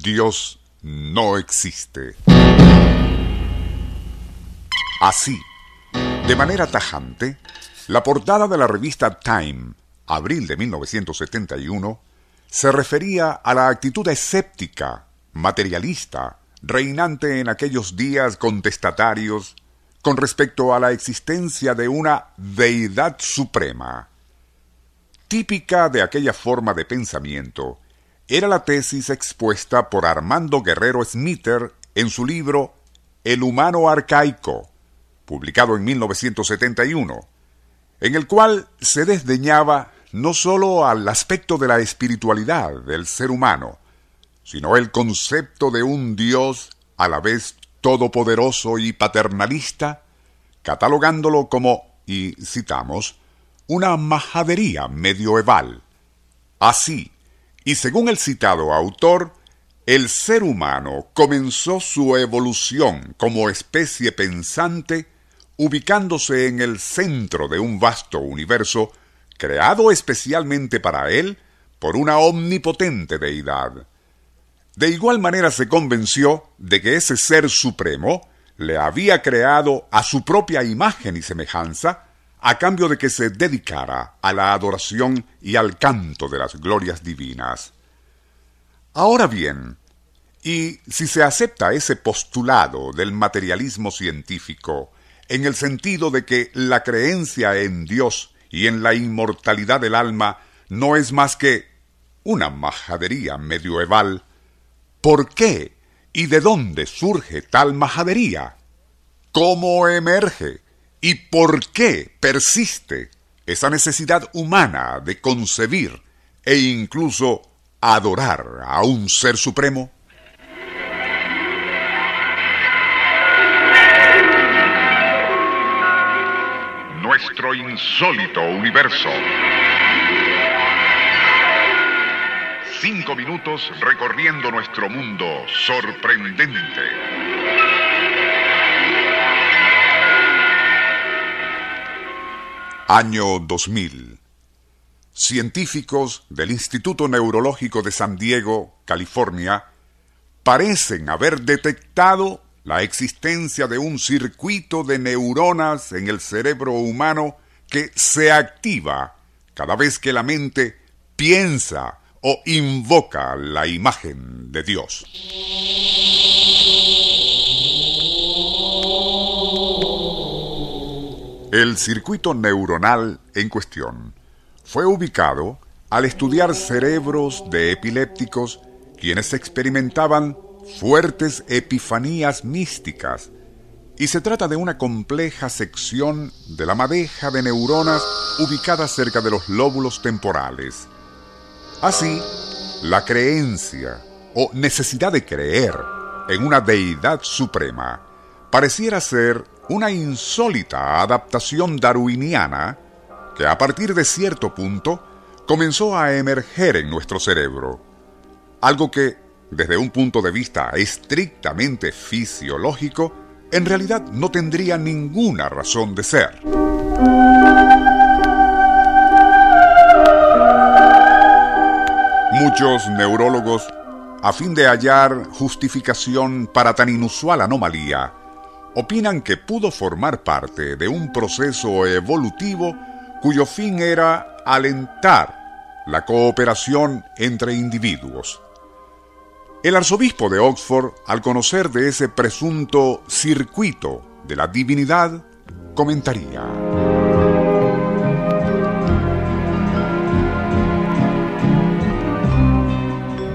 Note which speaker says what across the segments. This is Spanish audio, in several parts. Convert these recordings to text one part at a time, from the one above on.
Speaker 1: Dios no existe. Así, de manera tajante, la portada de la revista Time, abril de 1971, se refería a la actitud escéptica, materialista, reinante en aquellos días contestatarios con respecto a la existencia de una deidad suprema. Típica de aquella forma de pensamiento era la tesis expuesta por Armando Guerrero Smither en su libro El humano arcaico, publicado en 1971, en el cual se desdeñaba no sólo al aspecto de la espiritualidad del ser humano, sino el concepto de un Dios a la vez todopoderoso y paternalista, catalogándolo como, y citamos, una majadería medioeval. Así, y según el citado autor, el ser humano comenzó su evolución como especie pensante ubicándose en el centro de un vasto universo creado especialmente para él por una omnipotente deidad. De igual manera se convenció de que ese ser supremo le había creado a su propia imagen y semejanza, a cambio de que se dedicara a la adoración y al canto de las glorias divinas. Ahora bien, y si se acepta ese postulado del materialismo científico en el sentido de que la creencia en Dios y en la inmortalidad del alma no es más que una majadería medioeval, ¿por qué y de dónde surge tal majadería? ¿Cómo emerge y por qué persiste esa necesidad humana de concebir e incluso adorar a un ser supremo?
Speaker 2: nuestro insólito universo. Cinco minutos recorriendo nuestro mundo sorprendente.
Speaker 1: Año 2000. Científicos del Instituto Neurológico de San Diego, California, parecen haber detectado la existencia de un circuito de neuronas en el cerebro humano que se activa cada vez que la mente piensa o invoca la imagen de Dios. El circuito neuronal en cuestión fue ubicado al estudiar cerebros de epilépticos quienes experimentaban fuertes epifanías místicas, y se trata de una compleja sección de la madeja de neuronas ubicada cerca de los lóbulos temporales. Así, la creencia o necesidad de creer en una deidad suprema pareciera ser una insólita adaptación darwiniana que a partir de cierto punto comenzó a emerger en nuestro cerebro, algo que desde un punto de vista estrictamente fisiológico, en realidad no tendría ninguna razón de ser. Muchos neurólogos, a fin de hallar justificación para tan inusual anomalía, opinan que pudo formar parte de un proceso evolutivo cuyo fin era alentar la cooperación entre individuos. El arzobispo de Oxford, al conocer de ese presunto circuito de la divinidad, comentaría.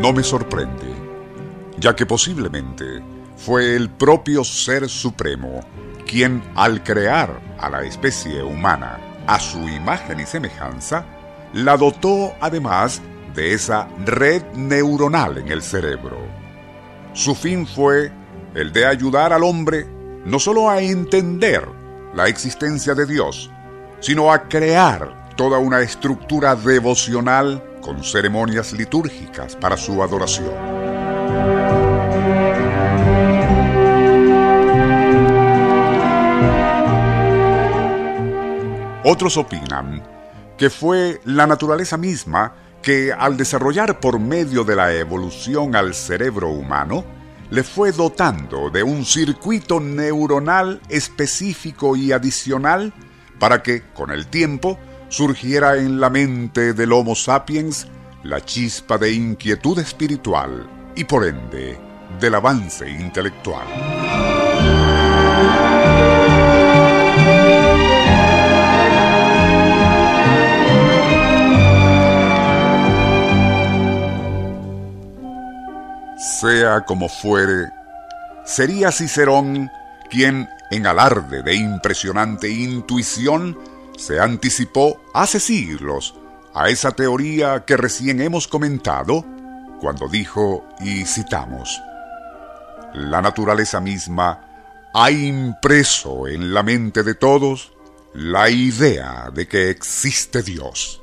Speaker 1: No me sorprende, ya que posiblemente fue el propio Ser Supremo quien al crear a la especie humana a su imagen y semejanza, la dotó además de esa red neuronal en el cerebro. Su fin fue el de ayudar al hombre no solo a entender la existencia de Dios, sino a crear toda una estructura devocional con ceremonias litúrgicas para su adoración. Otros opinan que fue la naturaleza misma que al desarrollar por medio de la evolución al cerebro humano, le fue dotando de un circuito neuronal específico y adicional para que, con el tiempo, surgiera en la mente del Homo sapiens la chispa de inquietud espiritual y por ende del avance intelectual. Sea como fuere, sería Cicerón quien, en alarde de impresionante intuición, se anticipó hace siglos a esa teoría que recién hemos comentado cuando dijo, y citamos, la naturaleza misma ha impreso en la mente de todos la idea de que existe Dios.